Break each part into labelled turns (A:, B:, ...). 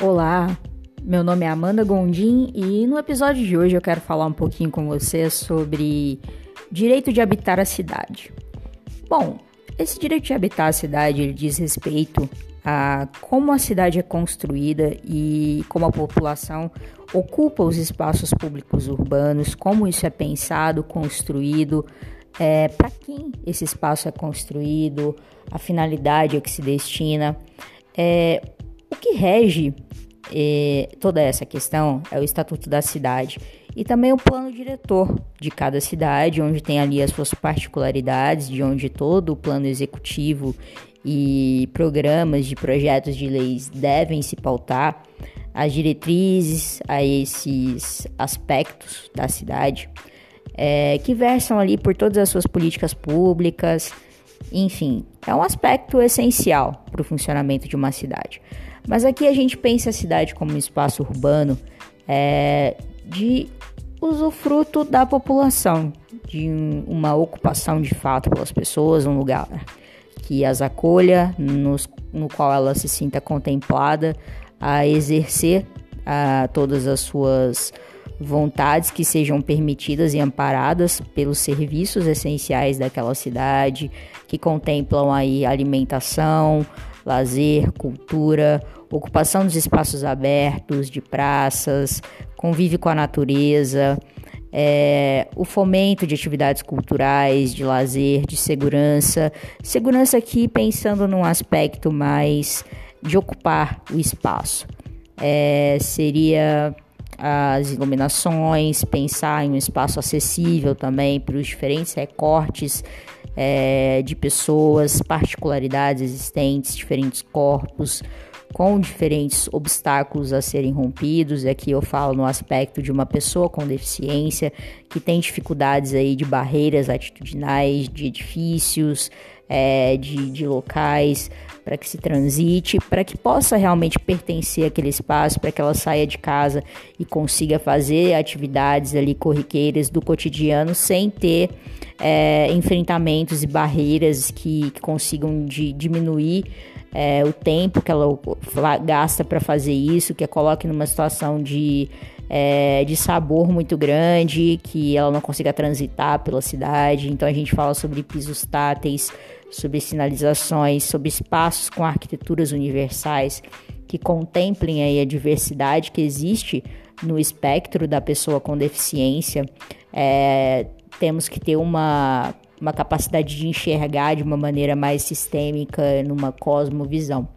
A: Olá, meu nome é Amanda Gondim e no episódio de hoje eu quero falar um pouquinho com você sobre direito de habitar a cidade. Bom, esse direito de habitar a cidade ele diz respeito a como a cidade é construída e como a população ocupa os espaços públicos urbanos, como isso é pensado, construído, é, para quem esse espaço é construído, a finalidade a que se destina. É, que rege eh, toda essa questão é o Estatuto da Cidade e também o plano diretor de cada cidade, onde tem ali as suas particularidades, de onde todo o plano executivo e programas de projetos de leis devem se pautar, as diretrizes a esses aspectos da cidade, é, que versam ali por todas as suas políticas públicas, enfim, é um aspecto essencial para o funcionamento de uma cidade. Mas aqui a gente pensa a cidade como um espaço urbano é, de usufruto da população, de uma ocupação de fato pelas pessoas, um lugar que as acolha, nos, no qual ela se sinta contemplada a exercer a, todas as suas vontades que sejam permitidas e amparadas pelos serviços essenciais daquela cidade, que contemplam aí alimentação, lazer, cultura, ocupação dos espaços abertos, de praças, convívio com a natureza, é, o fomento de atividades culturais, de lazer, de segurança. Segurança aqui pensando num aspecto mais de ocupar o espaço. É, seria as iluminações, pensar em um espaço acessível também para os diferentes recortes é, de pessoas, particularidades existentes, diferentes corpos, com diferentes obstáculos a serem rompidos. E aqui eu falo no aspecto de uma pessoa com deficiência que tem dificuldades aí de barreiras atitudinais, de edifícios, é, de, de locais para que se transite, para que possa realmente pertencer àquele espaço, para que ela saia de casa e consiga fazer atividades ali corriqueiras do cotidiano sem ter é, enfrentamentos e barreiras que, que consigam de, diminuir é, o tempo que ela gasta para fazer isso, que a coloque numa situação de, é, de sabor muito grande, que ela não consiga transitar pela cidade. Então a gente fala sobre pisos táteis, sobre sinalizações, sobre espaços com arquiteturas universais que contemplem aí a diversidade que existe no espectro da pessoa com deficiência. É, temos que ter uma uma capacidade de enxergar de uma maneira mais sistêmica, numa cosmovisão,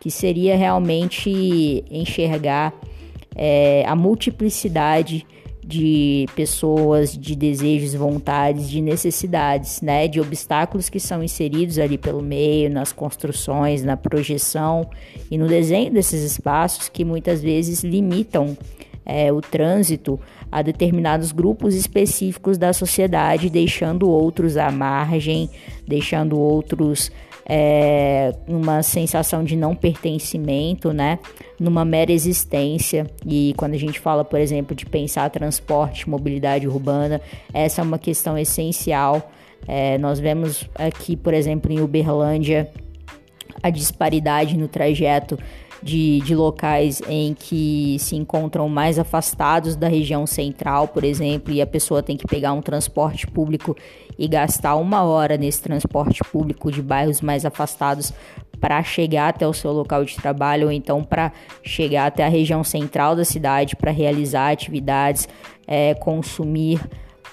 A: que seria realmente enxergar é, a multiplicidade de pessoas, de desejos, vontades, de necessidades, né, de obstáculos que são inseridos ali pelo meio, nas construções, na projeção e no desenho desses espaços que muitas vezes limitam é, o trânsito a determinados grupos específicos da sociedade, deixando outros à margem, deixando outros é, uma sensação de não pertencimento, né? Numa mera existência. E quando a gente fala, por exemplo, de pensar transporte, mobilidade urbana, essa é uma questão essencial. É, nós vemos aqui, por exemplo, em Uberlândia, a disparidade no trajeto de, de locais em que se encontram mais afastados da região central, por exemplo, e a pessoa tem que pegar um transporte público e gastar uma hora nesse transporte público de bairros mais afastados para chegar até o seu local de trabalho ou então para chegar até a região central da cidade para realizar atividades, é, consumir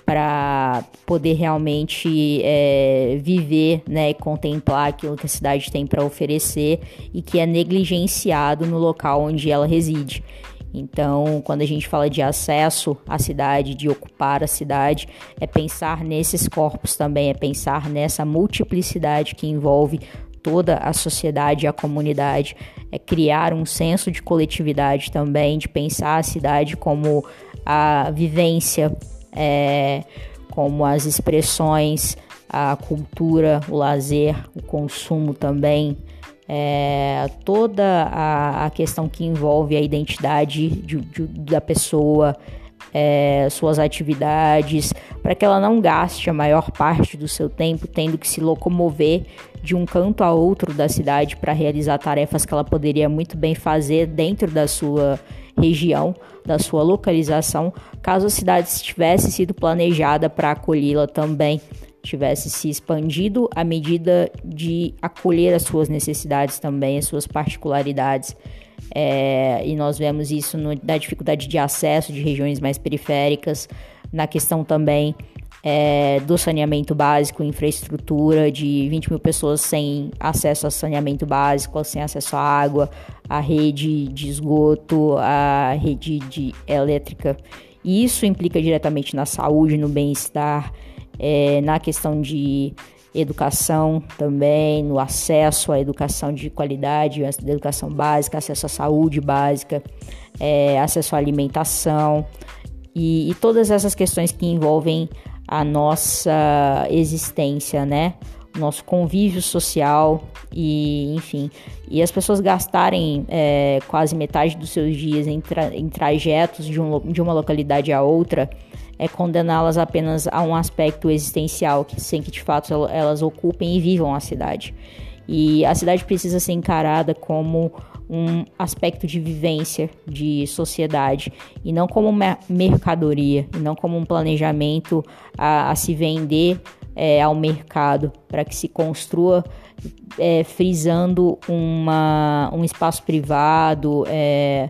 A: para poder realmente é, viver né, e contemplar aquilo que a cidade tem para oferecer e que é negligenciado no local onde ela reside. Então, quando a gente fala de acesso à cidade, de ocupar a cidade, é pensar nesses corpos também, é pensar nessa multiplicidade que envolve toda a sociedade e a comunidade, é criar um senso de coletividade também, de pensar a cidade como a vivência é, como as expressões, a cultura, o lazer, o consumo também, é, toda a, a, questão que envolve a identidade de, de, da pessoa, é, suas atividades, para que ela não gaste a maior parte do seu tempo tendo que se locomover de um canto a outro da cidade para realizar tarefas que ela poderia muito bem fazer dentro da sua região, da sua localização, caso a cidade tivesse sido planejada para acolhê-la também, tivesse se expandido à medida de acolher as suas necessidades também, as suas particularidades. É, e nós vemos isso no, na dificuldade de acesso de regiões mais periféricas, na questão também é, do saneamento básico, infraestrutura de 20 mil pessoas sem acesso a saneamento básico, sem acesso à água, à rede de esgoto, à rede de elétrica. E isso implica diretamente na saúde, no bem-estar, é, na questão de educação também, no acesso à educação de qualidade, educação básica, acesso à saúde básica, é, acesso à alimentação e, e todas essas questões que envolvem a nossa existência, né? Nosso convívio social e, enfim, e as pessoas gastarem é, quase metade dos seus dias em, tra em trajetos de, um, de uma localidade a outra é condená-las apenas a um aspecto existencial, que, sem que de fato elas ocupem e vivam a cidade. E a cidade precisa ser encarada como um aspecto de vivência, de sociedade, e não como uma mercadoria, e não como um planejamento a, a se vender é, ao mercado, para que se construa é, frisando uma, um espaço privado. É,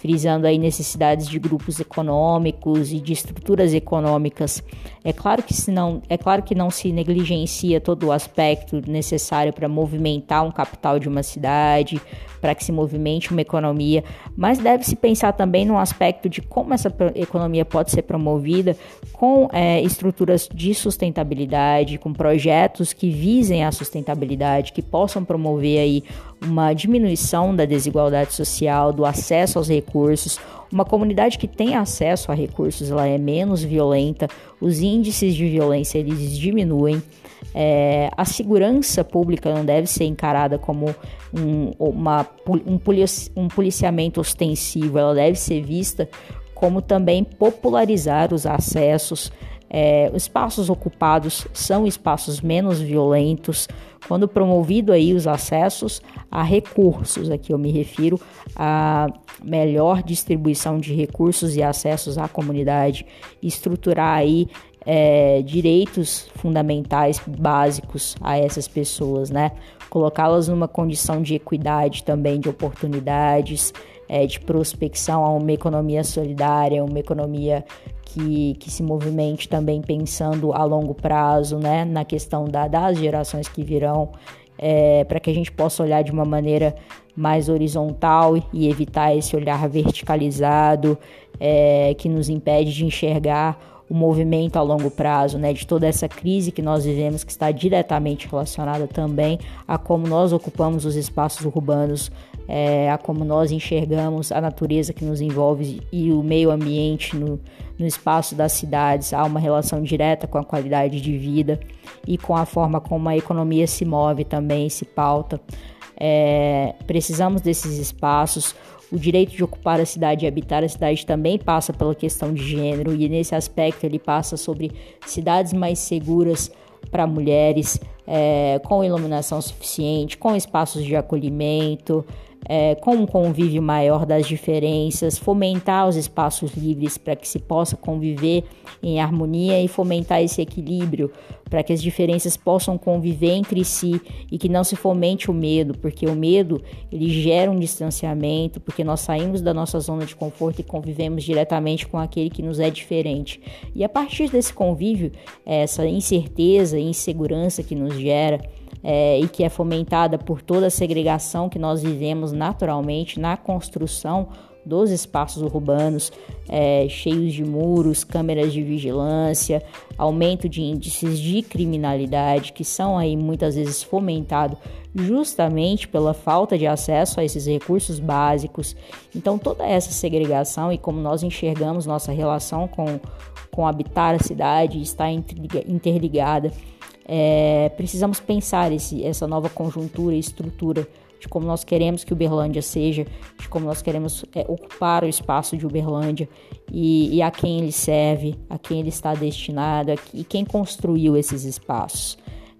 A: frisando aí necessidades de grupos econômicos e de estruturas econômicas. É claro que se não, é claro que não se negligencia todo o aspecto necessário para movimentar um capital de uma cidade, para que se movimente uma economia, mas deve-se pensar também no aspecto de como essa economia pode ser promovida com é, estruturas de sustentabilidade, com projetos que visem a sustentabilidade, que possam promover aí uma diminuição da desigualdade social, do acesso aos recursos. Uma comunidade que tem acesso a recursos, ela é menos violenta, os índices de violência eles diminuem. É, a segurança pública não deve ser encarada como um, uma, um, um policiamento ostensivo, ela deve ser vista como também popularizar os acessos. É, espaços ocupados são espaços menos violentos. Quando promovido aí os acessos a recursos, aqui eu me refiro a melhor distribuição de recursos e acessos à comunidade, estruturar aí é, direitos fundamentais básicos a essas pessoas, né? Colocá-las numa condição de equidade também, de oportunidades, é, de prospecção a uma economia solidária, uma economia que, que se movimente também pensando a longo prazo, né? Na questão da, das gerações que virão, é, para que a gente possa olhar de uma maneira mais horizontal e evitar esse olhar verticalizado é, que nos impede de enxergar o movimento a longo prazo, né, de toda essa crise que nós vivemos, que está diretamente relacionada também a como nós ocupamos os espaços urbanos, é, a como nós enxergamos a natureza que nos envolve e o meio ambiente no, no espaço das cidades. Há uma relação direta com a qualidade de vida e com a forma como a economia se move também, se pauta. É, precisamos desses espaços. O direito de ocupar a cidade e habitar a cidade também passa pela questão de gênero, e nesse aspecto ele passa sobre cidades mais seguras para mulheres, é, com iluminação suficiente, com espaços de acolhimento, é, com um convívio maior das diferenças, fomentar os espaços livres para que se possa conviver em harmonia e fomentar esse equilíbrio para que as diferenças possam conviver entre si e que não se fomente o medo, porque o medo ele gera um distanciamento, porque nós saímos da nossa zona de conforto e convivemos diretamente com aquele que nos é diferente. E a partir desse convívio, essa incerteza e insegurança que nos gera, é, e que é fomentada por toda a segregação que nós vivemos naturalmente na construção dos espaços urbanos, é, cheios de muros, câmeras de vigilância, aumento de índices de criminalidade que são aí muitas vezes fomentados justamente pela falta de acesso a esses recursos básicos. Então toda essa segregação e como nós enxergamos nossa relação com, com habitar a cidade está interligada é, precisamos pensar esse, essa nova conjuntura e estrutura de como nós queremos que Uberlândia seja, de como nós queremos é, ocupar o espaço de Uberlândia e, e, a quem ele serve, a quem ele está destinado e quem construiu esses espaços.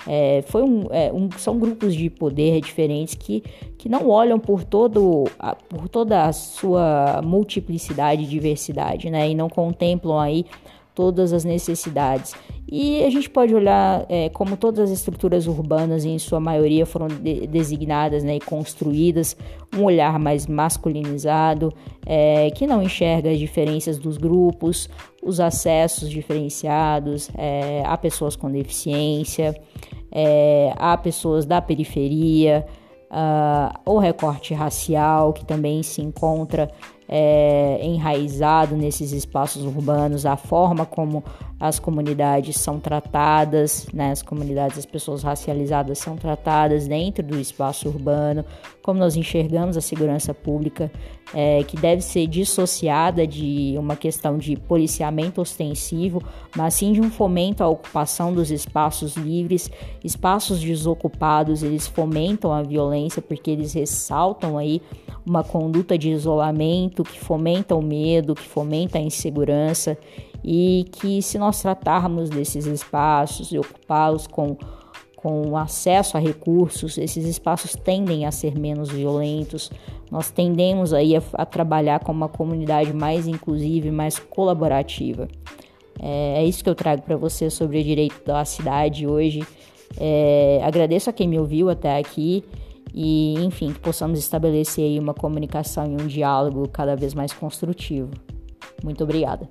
A: É, foi um, é, um, são grupos de poder diferentes que, que não olham por, todo, a, por toda a sua multiplicidade e diversidade, né? E não contemplam aí todas as necessidades. E a gente pode olhar é, como todas as estruturas urbanas, em sua maioria, foram de designadas né, e construídas, um olhar mais masculinizado, é, que não enxerga as diferenças dos grupos, os acessos diferenciados é, a pessoas com deficiência, é, a pessoas da periferia, uh, o recorte racial, que também se encontra é, enraizado nesses espaços urbanos, a forma como as comunidades são tratadas, né, as comunidades, as pessoas racializadas são tratadas dentro do espaço urbano, como nós enxergamos a segurança pública, é, que deve ser dissociada de uma questão de policiamento ostensivo, mas sim de um fomento à ocupação dos espaços livres, espaços desocupados, eles fomentam a violência porque eles ressaltam aí uma conduta de isolamento que fomenta o medo, que fomenta a insegurança e que se nós tratarmos desses espaços e ocupá-los com, com acesso a recursos, esses espaços tendem a ser menos violentos, nós tendemos aí a, a trabalhar com uma comunidade mais inclusiva e mais colaborativa. É, é isso que eu trago para você sobre o direito da cidade hoje. É, agradeço a quem me ouviu até aqui e, enfim, que possamos estabelecer uma comunicação e um diálogo cada vez mais construtivo. Muito obrigada.